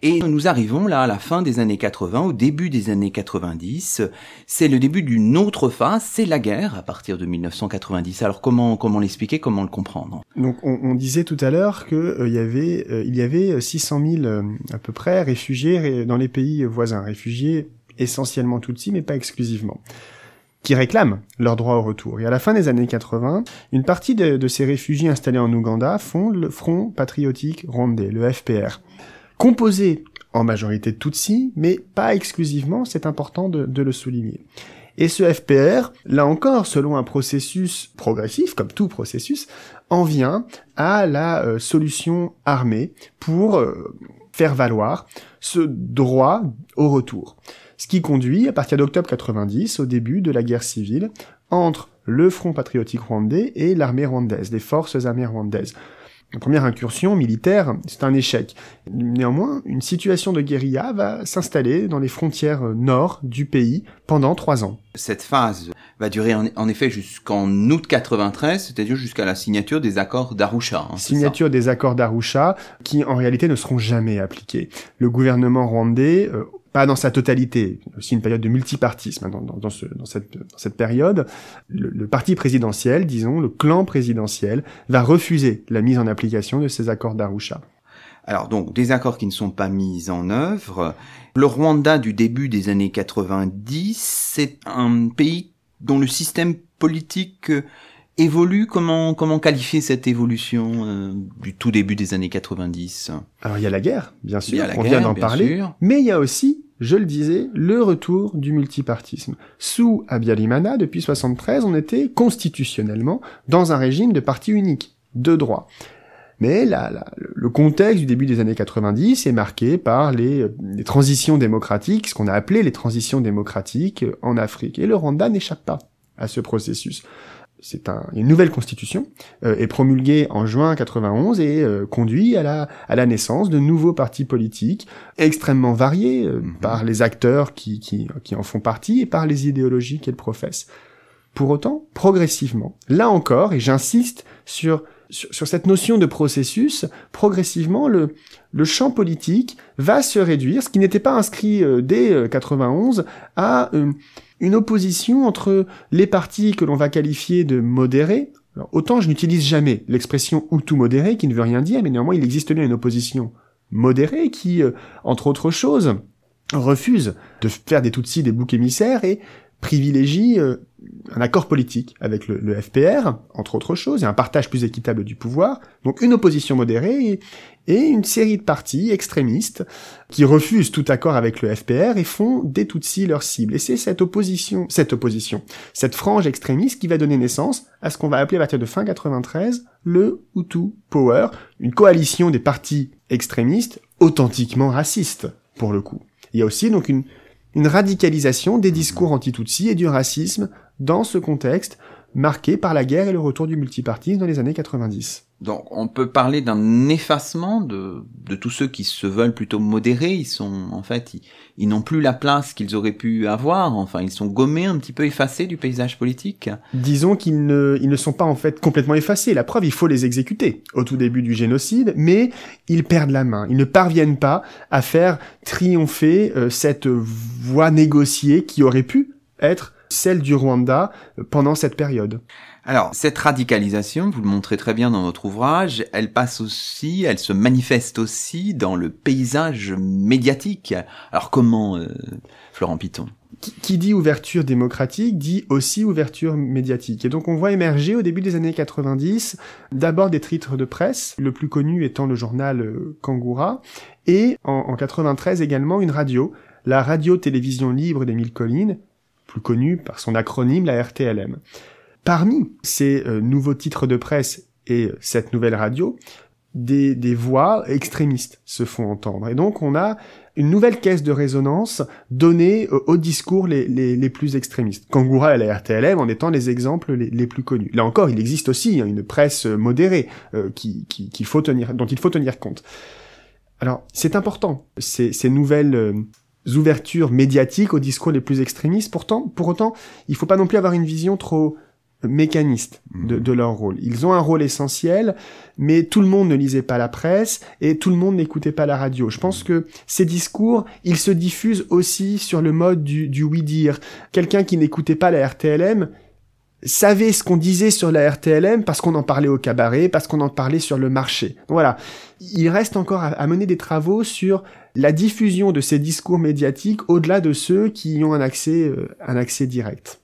et nous arrivons là à la fin des années 80, au début des années 90. C'est le début d'une autre phase, c'est la guerre à partir de 1990. Alors comment comment l'expliquer, comment le comprendre? Donc on, on, disait tout à l'heure que euh, il y avait euh, il y avait 600 000 euh, à peu près réfugiés dans les pays voisins, réfugiés essentiellement Tutsis mais pas exclusivement qui réclament leur droit au retour. Et à la fin des années 80, une partie de, ces réfugiés installés en Ouganda font le Front patriotique rwandais, le FPR composé en majorité de Tutsis, mais pas exclusivement, c'est important de, de, le souligner. Et ce FPR, là encore, selon un processus progressif, comme tout processus, en vient à la euh, solution armée pour euh, faire valoir ce droit au retour. Ce qui conduit, à partir d'octobre 90, au début de la guerre civile, entre le Front patriotique rwandais et l'armée rwandaise, les forces armées rwandaises. La première incursion militaire, c'est un échec. Néanmoins, une situation de guérilla va s'installer dans les frontières nord du pays pendant trois ans. Cette phase va durer en, effet jusqu'en août 93, c'est-à-dire jusqu'à la signature des accords d'Arusha. Hein, signature des accords d'Arusha qui en réalité ne seront jamais appliqués. Le gouvernement rwandais euh, pas dans sa totalité, aussi une période de multipartisme hein, dans, dans, dans, ce, dans, cette, dans cette période, le, le, parti présidentiel, disons, le clan présidentiel, va refuser la mise en application de ces accords d'Arusha. Alors donc des accords qui ne sont pas mis en œuvre. Le Rwanda du début des années 90, c'est un pays dont le système politique évolue Comment comment qualifier cette évolution euh, du tout début des années 90 Alors il y a la guerre, bien sûr, on guerre, vient d'en parler, sûr. mais il y a aussi je le disais, le retour du multipartisme. Sous Abiyalimana, depuis 73, on était constitutionnellement dans un régime de parti unique, de droit. Mais là, le contexte du début des années 90 est marqué par les, les transitions démocratiques, ce qu'on a appelé les transitions démocratiques en Afrique. Et le Rwanda n'échappe pas à ce processus c'est un, une nouvelle constitution, euh, est promulguée en juin 91 et euh, conduit à la, à la naissance de nouveaux partis politiques extrêmement variés euh, mm-hmm. par les acteurs qui, qui, qui en font partie et par les idéologies qu'elles professent. Pour autant, progressivement, là encore, et j'insiste sur, sur, cette notion de processus, progressivement, le, champ politique va se réduire, ce qui n'était pas inscrit euh, dès 91, à une opposition entre les partis que l'on va qualifier de modérés. Autant je n'utilise jamais l'expression Hutu modéré, qui ne veut rien dire, mais néanmoins il existe bien une opposition modérée qui, euh, entre autres choses, refuse de faire des Tutsis des boucs émissaires et privilégie euh, un accord politique avec le, FPR, entre autres choses, et un partage plus équitable du pouvoir, donc une opposition modérée et, et une série de partis extrémistes qui refusent tout accord avec le FPR et font des Tutsis leur cible. Et c'est cette opposition, cette opposition, cette frange extrémiste qui va donner naissance à ce qu'on va appeler à partir de fin 93 le Hutu Power, une coalition des partis extrémistes authentiquement racistes, pour le coup. Il y a aussi donc une, une radicalisation des discours anti-Tutsi et du racisme dans ce contexte marqué par la guerre et le retour du multipartisme dans les années 90. Donc on peut parler d'un effacement de, tous ceux qui se veulent plutôt modérés. Ils sont en fait, ils, n'ont plus la place qu'ils auraient pu avoir. Enfin, ils sont gommés, un petit peu effacés du paysage politique. Disons qu'ils ne, sont pas en fait complètement effacés. La preuve, il faut les exécuter au tout début du génocide, mais ils perdent la main. Ils ne parviennent pas à faire triompher euh, cette voie négociée qui aurait pu être celle du Rwanda pendant cette période. Alors, cette radicalisation, vous le montrez très bien dans votre ouvrage, elle passe aussi, elle se manifeste aussi dans le paysage médiatique. Alors comment, euh, Florent Piton? Qui, dit ouverture démocratique dit aussi ouverture médiatique. Et donc on voit émerger au début des années 90 d'abord des titres de presse, le plus connu étant le journal euh, Kangoura, et en, en 93 également une radio, la radio-télévision libre d'Émile Collines, plus connue par son acronyme la RTLM. Parmi ces euh, nouveaux titres de presse et cette nouvelle radio, des, des voix extrémistes se font entendre. Et donc on a une nouvelle caisse de résonance donnée euh, aux discours les, les, les, plus extrémistes. Kangoura et la RTLM en étant les exemples les, plus connus. Là encore, il existe aussi hein, une presse modérée euh, qui, qui, qu'il faut tenir, dont il faut tenir compte. Alors, c'est important, ces, ces nouvelles euh, ouvertures médiatiques aux discours les plus extrémistes. Pourtant, pour autant, il faut pas non plus avoir une vision trop mécanistes de, de, leur rôle. Ils ont un rôle essentiel, mais tout le monde ne lisait pas la presse et tout le monde n'écoutait pas la radio. Je pense que ces discours, ils se diffusent aussi sur le mode du, du oui-dire. Quelqu'un qui n'écoutait pas la RTLM savait ce qu'on disait sur la RTLM parce qu'on en parlait au cabaret, parce qu'on en parlait sur le marché. Voilà. Il reste encore à, à mener des travaux sur la diffusion de ces discours médiatiques au-delà de ceux qui y ont un accès, euh, un accès direct.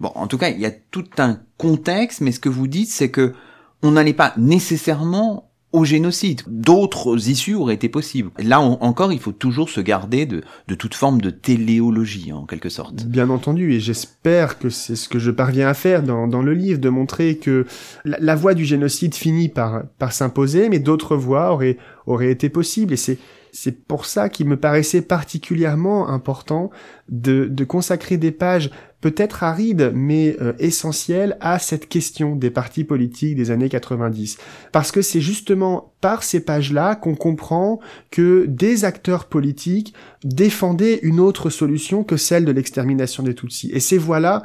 Bon, en tout cas, il y a tout un contexte, mais ce que vous dites, c'est que on n'allait pas nécessairement au génocide. D'autres issues auraient été possibles. Là encore, il faut toujours se garder de, de, toute forme de téléologie, en quelque sorte. Bien entendu, et j'espère que c'est ce que je parviens à faire dans, le livre, de montrer que la, voie du génocide finit par, par s'imposer, mais d'autres voies auraient, auraient été possibles. Et c'est c'est pour ça qu'il me paraissait particulièrement important de, consacrer des pages peut-être arides mais euh, essentielles à cette question des partis politiques des années 90. Parce que c'est justement par ces pages-là qu'on comprend que des acteurs politiques défendaient une autre solution que celle de l'extermination des Tutsis. Et ces voix-là,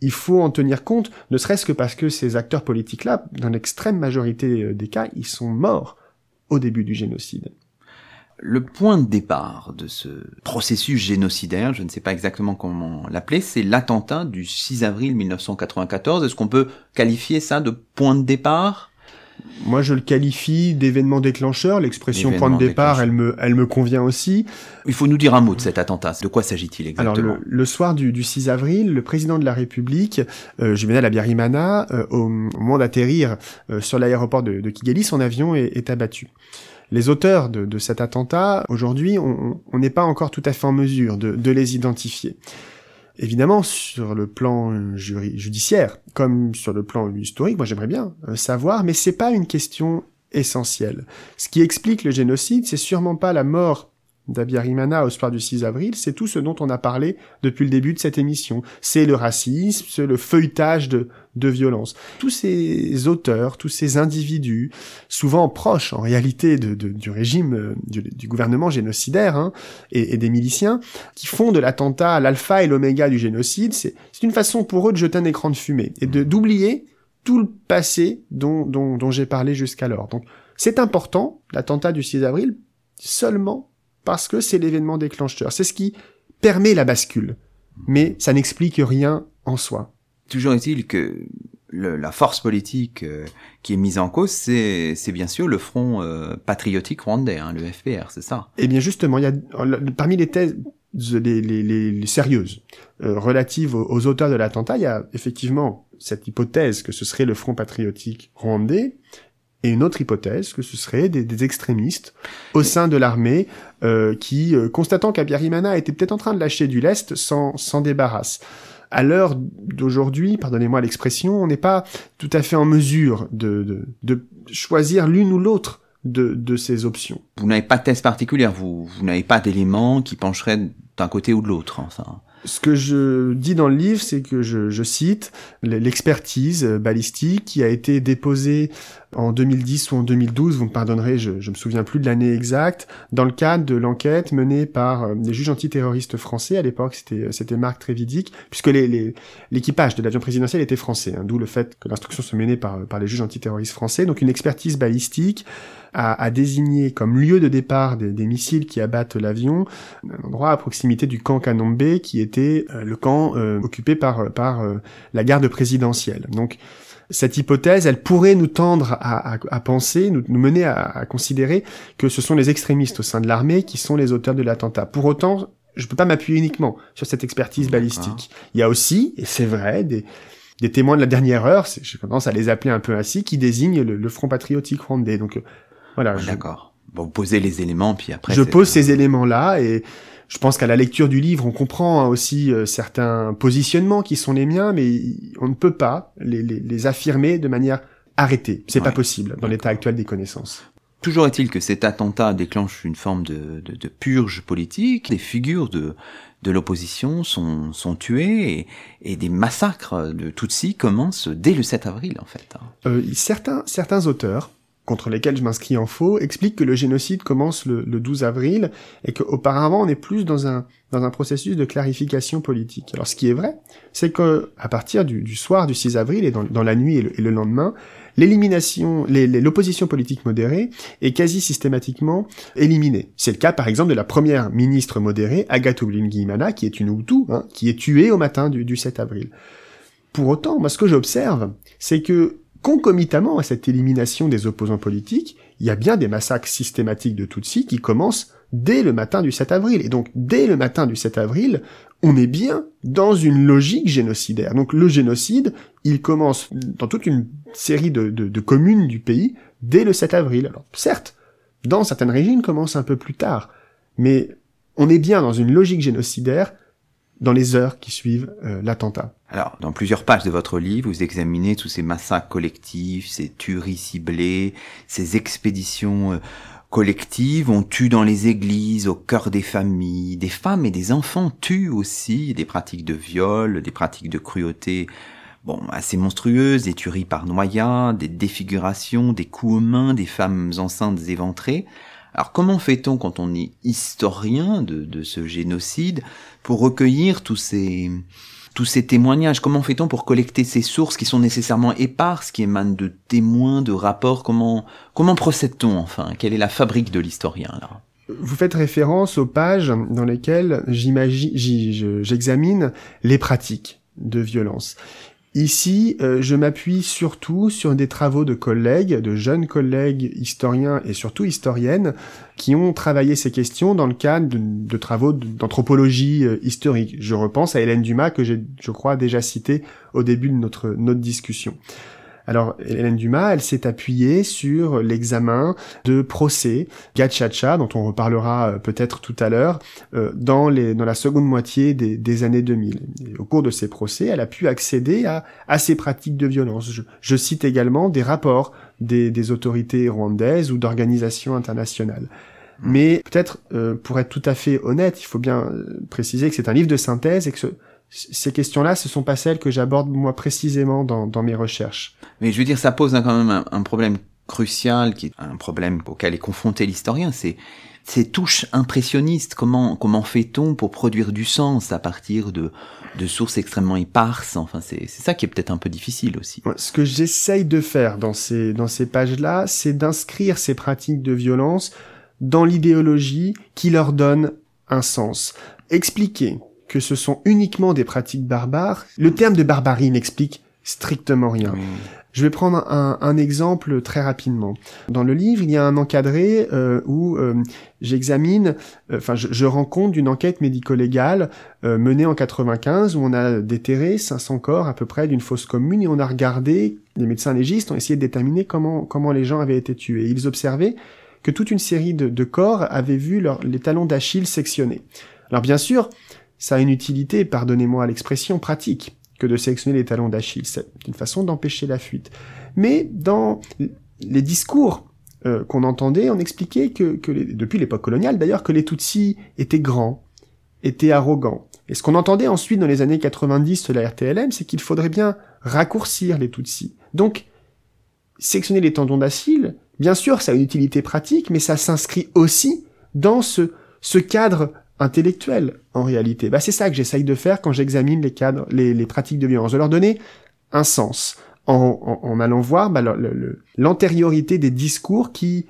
il faut en tenir compte, ne serait-ce que parce que ces acteurs politiques-là, dans l'extrême majorité euh, des cas, ils sont morts au début du génocide. Le point de départ de ce processus génocidaire, je ne sais pas exactement comment l'appeler, c'est l'attentat du 6 avril 1994. Est-ce qu'on peut qualifier ça de point de départ? Moi, je le qualifie d'événement déclencheur. L'expression point de départ, elle me, elle me convient aussi. Il faut nous dire un mot de cet attentat. De quoi s'agit-il exactement Alors, le, le soir du, du, 6 avril, le président de la République, euh, Juvenal Abiyarimana, euh, au, au moment d'atterrir euh, sur l'aéroport de, de, Kigali, son avion est, est abattu les auteurs de, cet attentat, aujourd'hui, on n'est pas encore tout à fait en mesure de, les identifier. Évidemment, sur le plan judiciaire, comme sur le plan historique, moi j'aimerais bien euh, savoir, mais c'est pas une question essentielle. Ce qui explique le génocide, c'est sûrement pas la mort d'Abiyarimana au soir du 6 avril, c'est tout ce dont on a parlé depuis le début de cette émission. C'est le racisme, c'est le feuilletage de, de violence. Tous ces auteurs, tous ces individus, souvent proches en réalité de, de, du régime, euh, du, du, gouvernement génocidaire hein, et, et, des miliciens, qui font de l'attentat l'alpha et l'oméga du génocide, c'est une façon pour eux de jeter un écran de fumée et d'oublier tout le passé dont, dont, dont j'ai parlé jusqu'alors. Donc c'est important, l'attentat du 6 avril, seulement parce que c'est l'événement déclencheur. C'est ce qui permet la bascule. Mais ça n'explique rien en soi. Toujours est-il que le, la force politique euh, qui est mise en cause, c'est, bien sûr le Front euh, patriotique rwandais, hein, le FPR, c'est ça Eh bien justement, il y a parmi les thèses les, les, les, les sérieuses euh, relatives aux, aux, auteurs de l'attentat, il y a effectivement cette hypothèse que ce serait le Front patriotique rwandais, et une autre hypothèse que ce serait des, des extrémistes au sein de l'armée euh, qui, euh, constatant qu'Abiyarimana était peut-être en train de lâcher du lest, s'en, s'en débarrassent. À l'heure d'aujourd'hui, pardonnez-moi l'expression, on n'est pas tout à fait en mesure de, de, de choisir l'une ou l'autre de, de, ces options. Vous n'avez pas de thèse particulière, vous, vous n'avez pas d'éléments qui pencheraient d'un côté ou de l'autre. Enfin. Ce que je dis dans le livre, c'est que je, je cite l'expertise balistique qui a été déposée en 2010 ou en 2012, vous me pardonnerez, je, je me souviens plus de l'année exacte, dans le cadre de l'enquête menée par les juges antiterroristes français, à l'époque c'était c'était Marc Trévidic, puisque l'équipage les, les, de l'avion présidentiel était français, hein, d'où le fait que l'instruction se menait par, par les juges antiterroristes français, donc une expertise balistique a, a désigné comme lieu de départ des, des missiles qui abattent l'avion un endroit à proximité du camp Kanombe qui était euh, le camp euh, occupé par, par euh, la garde présidentielle. Donc cette hypothèse, elle pourrait nous tendre à, à, à penser, nous, nous mener à, à, considérer que ce sont les extrémistes au sein de l'armée qui sont les auteurs de l'attentat. Pour autant, je peux pas m'appuyer uniquement sur cette expertise balistique. Il y a aussi, et c'est vrai, des, des témoins de la dernière heure, j'ai tendance à les appeler un peu ainsi, qui désignent le, le Front patriotique rwandais. Donc euh, voilà, je, D'accord. Bon, vous posez les éléments, puis après... je pose ces éléments-là et je pense qu'à la lecture du livre, on comprend hein, aussi euh, certains positionnements qui sont les miens, mais on ne peut pas les, les, les affirmer de manière arrêtée. C'est pas possible dans l'état actuel des connaissances. Toujours est-il que cet attentat déclenche une forme de, de, de purge politique. Des figures de, de l'opposition sont, sont tuées et, et des massacres de Tutsis commencent dès le 7 avril, en fait. hein. Euh, certains, certains auteurs, contre lesquels je m'inscris en faux, expliquent que le génocide commence le, le 12 avril et qu'auparavant on est plus dans un, processus de clarification politique. Alors ce qui est vrai, c'est que à partir du, soir du 6 avril et dans, la nuit et le, lendemain, l'élimination, l'opposition politique modérée est quasi systématiquement éliminée. C'est le cas par exemple de la première ministre modérée, Agathe Oulingui-Imana, qui est une Hutu, hein, qui est tuée au matin du, du 7 avril. Pour autant, moi ce que j'observe, c'est que concomitamment à cette élimination des opposants politiques, il y a bien des massacres systématiques de Tutsis qui commencent dès le matin du 7 avril. Et donc, dès le matin du 7 avril, on est bien dans une logique génocidaire. Donc, le génocide, il commence dans toute une série de, communes du pays dès le 7 avril. Alors, certes, dans certaines régions, commence un peu plus tard. Mais on est bien dans une logique génocidaire dans les heures qui suivent euh, l'attentat. Alors, dans plusieurs pages de votre livre, vous examinez tous ces massacres collectifs, ces tueries ciblées, ces expéditions euh, collectives. On tue dans les églises, au cœur des familles. Des femmes et des enfants tuent aussi. Des pratiques de viol, des pratiques de cruauté bon, assez monstrueuses, des tueries par noyade, des défigurations, des coups aux mains, des femmes enceintes éventrées. Alors comment fait-on quand on est historien de, ce génocide pour recueillir tous ces, tous ces témoignages? Comment fait-on pour collecter ces sources qui sont nécessairement éparses, qui émanent de témoins, de rapports? Comment, comment procède-t-on enfin? Quelle est la fabrique de l'historien là? Vous faites référence aux pages dans lesquelles j'examine les pratiques de violence. Ici, euh, je m'appuie surtout sur des travaux de collègues, de jeunes collègues historiens et surtout historiennes, qui ont travaillé ces questions dans le cadre de, travaux d'anthropologie euh, historique. Je repense à Hélène Dumas que j'ai, je crois, déjà cité au début de notre, notre discussion. Alors, Hélène Dumas, elle s'est appuyée sur l'examen de procès Gachacha, dont on reparlera euh, peut-être tout à l'heure, euh, dans, les, dans la seconde moitié des, des années 2000. Et au cours de ces procès, elle a pu accéder à, à ces pratiques de violence. Je, je cite également des rapports des, des autorités rwandaises ou d'organisations internationales. Mais peut-être, euh, pour être tout à fait honnête, il faut bien euh, préciser que c'est un livre de synthèse et que ce- ces questions-là, ce sont pas celles que j'aborde moi précisément dans, dans mes recherches. Mais je veux dire, ça pose quand même un, un problème crucial, qui est un problème auquel est confronté l'historien, c'est ces touches impressionnistes. Comment comment fait-on pour produire du sens à partir de de sources extrêmement éparses? Enfin, c'est c'est ça qui est peut-être un peu difficile aussi. Ce que j'essaye de faire dans ces, dans ces pages-là, c'est d'inscrire ces pratiques de violence dans l'idéologie qui leur donne un sens. Expliquer que ce sont uniquement des pratiques barbares, le terme de barbarie n'explique strictement rien. Je vais prendre un, un exemple très rapidement. Dans le livre, il y a un encadré euh, où euh, j'examine, euh, enfin, je, je rends compte d'une enquête médico-légale menée en 95 où on a déterré 500 corps à peu près d'une fosse commune et on a regardé, les médecins légistes ont essayé de déterminer comment comment les gens avaient été tués. Ils observaient que toute une série de, de corps avaient vu leur, les talons d'Achille sectionnés. Alors bien sûr, ça a une utilité, pardonnez-moi l'expression, pratique que de sélectionner les talons d'Achille. C'est une façon d'empêcher la fuite. Mais dans les discours euh, qu'on entendait, on expliquait que, que les- depuis l'époque coloniale d'ailleurs, que les Tutsis étaient grands, étaient arrogants. Et ce qu'on entendait ensuite dans les années 90 de la RTLM, c'est qu'il faudrait bien raccourcir les Tutsis. Donc, sélectionner les tendons d'Achille, bien sûr, ça a une utilité pratique, mais ça s'inscrit aussi dans ce, ce cadre intellectuel, en réalité. Bah, c'est ça que j'essaye de faire quand j'examine les cadres, les, les pratiques de violence, de leur donner un sens, en, en, en allant voir bah, l'antériorité des discours qui,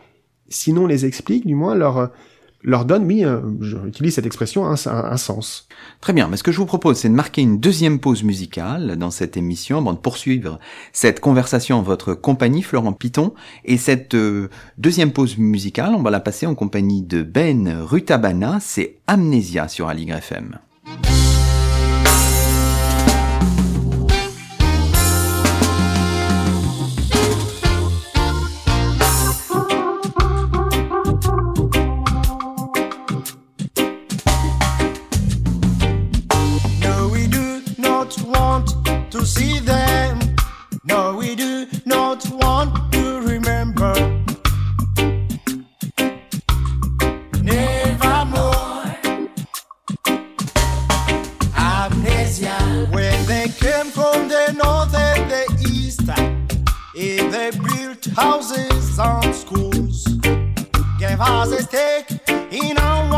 sinon les expliquent, du moins leur, leur donne, oui, euh, j'utilise cette expression, un, un, sens. Très bien, mais ce que je vous propose, c'est de marquer une deuxième pause musicale dans cette émission avant de poursuivre cette conversation en votre compagnie, Florent Piton. Et cette euh, deuxième pause musicale, on va la passer en compagnie de Ben Rutabana, c'est Amnésia sur Aligre FM. Indonesia. When they came from the north and the east, and they built houses and schools, gave us a stake in our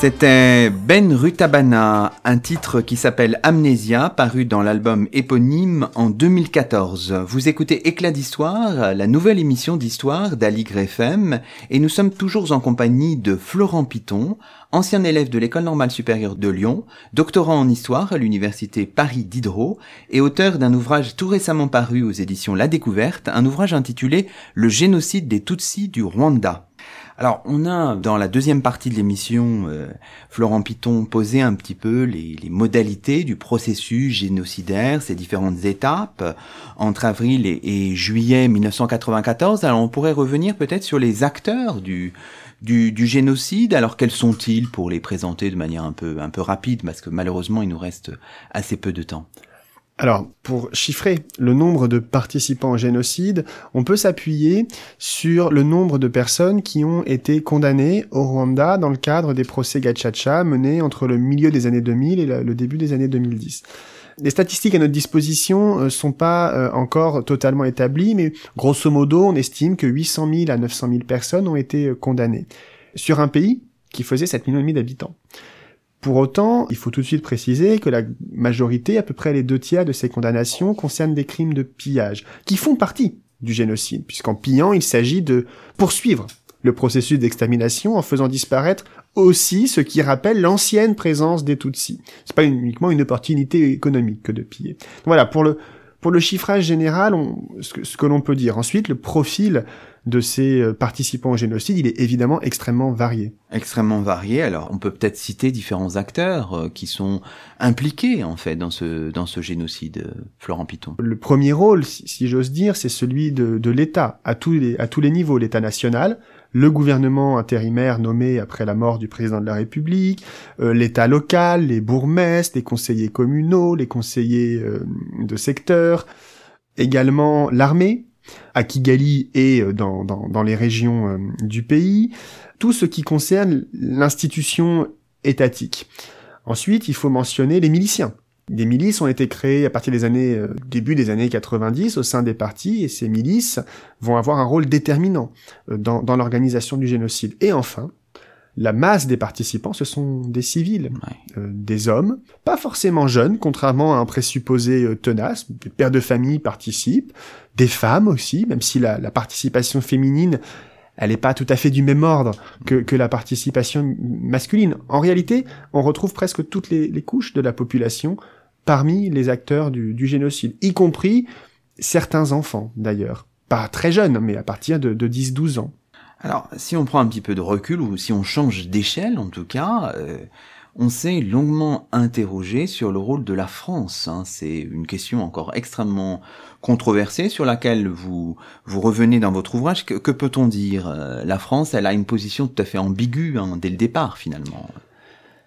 C'était Ben Rutabana, un titre qui s'appelle Amnésia, paru dans l'album éponyme en 2014. Vous écoutez Éclat d'Histoire, la nouvelle émission d'histoire d'Aligre FM, et nous sommes toujours en compagnie de Florent Piton, ancien élève de l'École normale supérieure de Lyon, doctorant en histoire à l'Université Paris Diderot, et auteur d'un ouvrage tout récemment paru aux éditions La Découverte, un ouvrage intitulé Le génocide des Tutsis du Rwanda. Alors, on a dans la deuxième partie de l'émission, euh, Florent Piton posé un petit peu les, modalités du processus génocidaire, ces différentes étapes euh, entre avril et, juillet 1994. Alors, on pourrait revenir peut-être sur les acteurs du, du, du, génocide. Alors, quels sont-ils pour les présenter de manière un peu, un peu rapide, parce que malheureusement, il nous reste assez peu de temps. Alors, pour chiffrer le nombre de participants au génocide, on peut s'appuyer sur le nombre de personnes qui ont été condamnées au Rwanda dans le cadre des procès Gachacha menés entre le milieu des années 2000 et le début des années 2010. Les statistiques à notre disposition euh, sont pas euh, encore totalement établies, mais grosso modo, on estime que 800 000 à 900 000 personnes ont été euh, condamnées sur un pays qui faisait 7 millions d'habitants. Pour autant, il faut tout de suite préciser que la majorité, à peu près les deux tiers de ces condamnations, concernent des crimes de pillage, qui font partie du génocide, puisqu'en pillant, il s'agit de poursuivre le processus d'extermination en faisant disparaître aussi ce qui rappelle l'ancienne présence des Tutsis. C'est pas uniquement une opportunité économique que de piller. Voilà, pour le, pour le chiffrage général, on, ce que, l'on peut dire. Ensuite, le profil de ces euh, participants au génocide, il est évidemment extrêmement varié. Extrêmement varié. Alors, on peut peut-être citer différents acteurs euh, qui sont impliqués en fait dans ce dans ce génocide, euh, Florent Piton. Le premier rôle, si, si j'ose dire, c'est celui de, de l'État à tous les à tous les niveaux, l'État national, le gouvernement intérimaire nommé après la mort du président de la République, euh, l'État local, les bourgmestres, les conseillers communaux, les conseillers euh, de secteur, également l'armée, à Kigali et euh, dans, les régions du pays, tout ce qui concerne l'institution étatique. Ensuite, il faut mentionner les miliciens. Des milices ont été créées à partir des années euh, début des années 90 au sein des partis et ces milices vont avoir un rôle déterminant euh, dans, dans l'organisation du génocide. Et enfin, la masse des participants, ce sont des civils, Ouais. euh, des hommes, pas forcément jeunes, contrairement à un présupposé euh, tenace. Des pères de famille participent, des femmes aussi, même si la, la participation féminine, elle n'est pas tout à fait du même ordre que, que la participation masculine. En réalité, on retrouve presque toutes les, les couches de la population parmi les acteurs du, du génocide, y compris certains enfants d'ailleurs. Pas très jeunes, mais à partir de, de 10-12 ans. Alors, si on prend un petit peu de recul, ou si on change d'échelle en tout cas, euh, on s'est longuement interrogé sur le rôle de la France. hein. C'est une question encore extrêmement controversée sur laquelle vous vous revenez dans votre ouvrage. Que, que peut-on dire? Euh, La France, elle a une position tout à fait ambiguë hein, dès le départ finalement.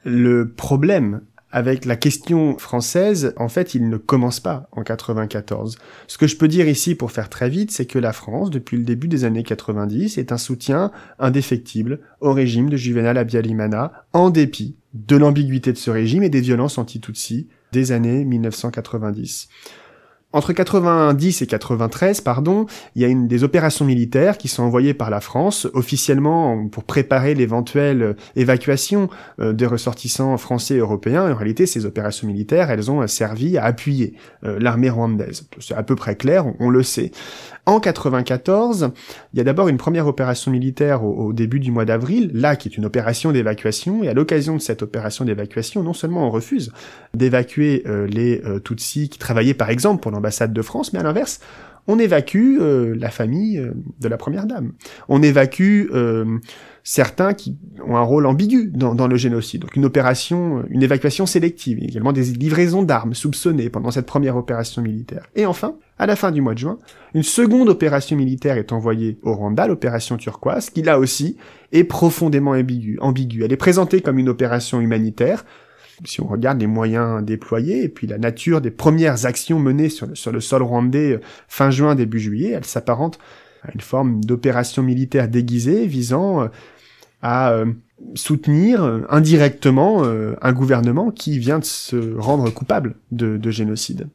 Le problème avec la question française, en fait, il ne commence pas en 94. Ce que je peux dire ici pour faire très vite, c'est que la France, depuis le début des années 90, est un soutien indéfectible au régime de Juvenal Abiyalimana, en dépit de l'ambiguïté de ce régime et des violences anti-Tutsi des années 1990. Entre 90 et 93, pardon, il y a une des opérations militaires qui sont envoyées par la France officiellement pour préparer l'éventuelle évacuation euh, des ressortissants français et européens. En réalité, ces opérations militaires, elles ont euh, servi à appuyer euh, l'armée rwandaise. C'est à peu près clair, on le sait. En 94, il y a d'abord une première opération militaire au, début du mois d'avril, là qui est une opération d'évacuation, et à l'occasion de cette opération d'évacuation, non seulement on refuse d'évacuer euh, les euh, Tutsis qui travaillaient par exemple pour l'ambassade de France, mais à l'inverse, on évacue euh, la famille euh, de la première dame. On évacue euh, certains qui ont un rôle ambigu dans, le génocide. Donc une opération, euh, une évacuation sélective, également des livraisons d'armes soupçonnées pendant cette première opération militaire. Et enfin, à la fin du mois de juin, une seconde opération militaire est envoyée au Rwanda, l'opération turquoise, qui là aussi est profondément ambiguë. ambiguë. Elle est présentée comme une opération humanitaire, si on regarde les moyens déployés et puis la nature des premières actions menées sur le, sol rwandais euh, fin juin, début juillet, elle s'apparente à une forme d'opération militaire déguisée visant euh, à euh, soutenir indirectement un gouvernement qui vient de se rendre coupable de génocide.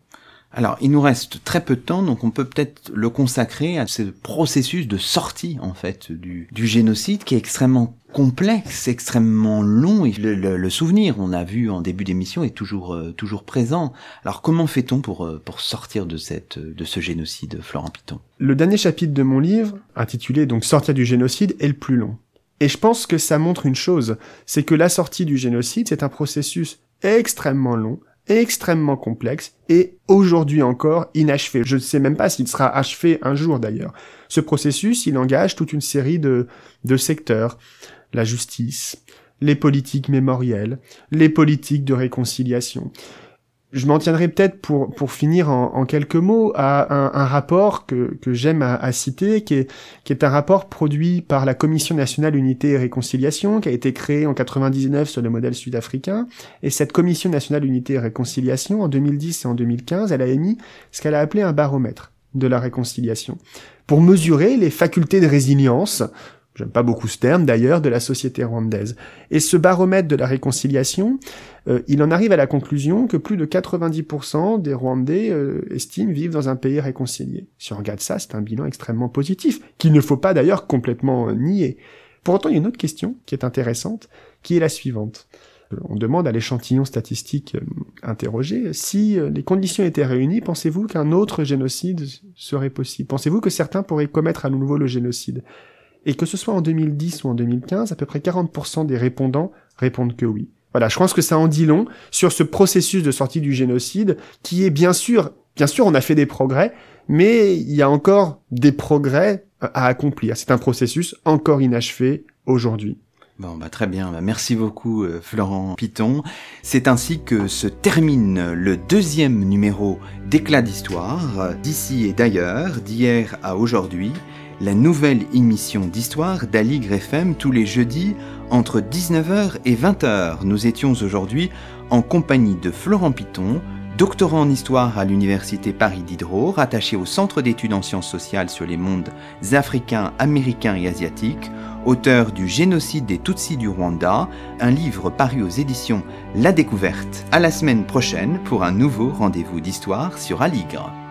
Alors, il nous reste très peu de temps, donc on peut peut-être le consacrer à ce processus de sortie, en fait, du, génocide, qui est extrêmement complexe, extrêmement long, et le souvenir, on a vu en début d'émission, est toujours, euh, toujours présent. Alors, comment fait-on pour, euh, pour sortir de cette, de ce génocide, Florent Piton? Le dernier chapitre de mon livre, intitulé donc Sortir du génocide, est le plus long. Et je pense que ça montre une chose, c'est que la sortie du génocide, c'est un processus extrêmement long, extrêmement complexe et aujourd'hui encore inachevé. Je ne sais même pas s'il sera achevé un jour d'ailleurs. Ce processus, il engage toute une série de, de secteurs. La justice, les politiques mémorielles, les politiques de réconciliation. Je m'en tiendrai peut-être pour, pour finir en, quelques mots à un, un rapport que, que j'aime à, à citer, qui est, qui est un rapport produit par la Commission nationale unité et réconciliation, qui a été créée en 99 sur le modèle sud-africain. Et cette Commission nationale unité et réconciliation, en 2010 et en 2015, elle a émis ce qu'elle a appelé un baromètre de la réconciliation, pour mesurer les facultés de résilience j'aime pas beaucoup ce terme d'ailleurs, de la société rwandaise. Et ce baromètre de la réconciliation, euh, il en arrive à la conclusion que plus de 90% des Rwandais euh, estiment vivre dans un pays réconcilié. Si on regarde ça, c'est un bilan extrêmement positif, qu'il ne faut pas d'ailleurs complètement euh, nier. Pour autant, il y a une autre question qui est intéressante, qui est la suivante. On demande à l'échantillon statistique interrogé si les conditions étaient réunies, pensez-vous qu'un autre génocide serait possible? Pensez-vous que certains pourraient commettre à nouveau le génocide? Et que ce soit en 2010 ou en 2015, à peu près 40% des répondants répondent que oui. Voilà, je pense que ça en dit long sur ce processus de sortie du génocide qui est bien sûr, bien sûr, on a fait des progrès, mais il y a encore des progrès à accomplir. C'est un processus encore inachevé aujourd'hui. Bon, bah très bien. Bah, merci beaucoup, euh, Florent Piton. C'est ainsi que se termine le deuxième numéro d'Éclat d'Histoire, d'ici et d'ailleurs, d'hier à aujourd'hui la nouvelle émission d'histoire d'Aligre FM tous les jeudis entre 19h et 20h. Nous étions aujourd'hui en compagnie de Florent Piton, doctorant en histoire à l'Université Paris Diderot, rattaché au Centre d'études en sciences sociales sur les mondes africains, américains et asiatiques, auteur du Génocide des Tutsis du Rwanda, un livre paru aux éditions La Découverte. À la semaine prochaine pour un nouveau rendez-vous d'histoire sur Aligre.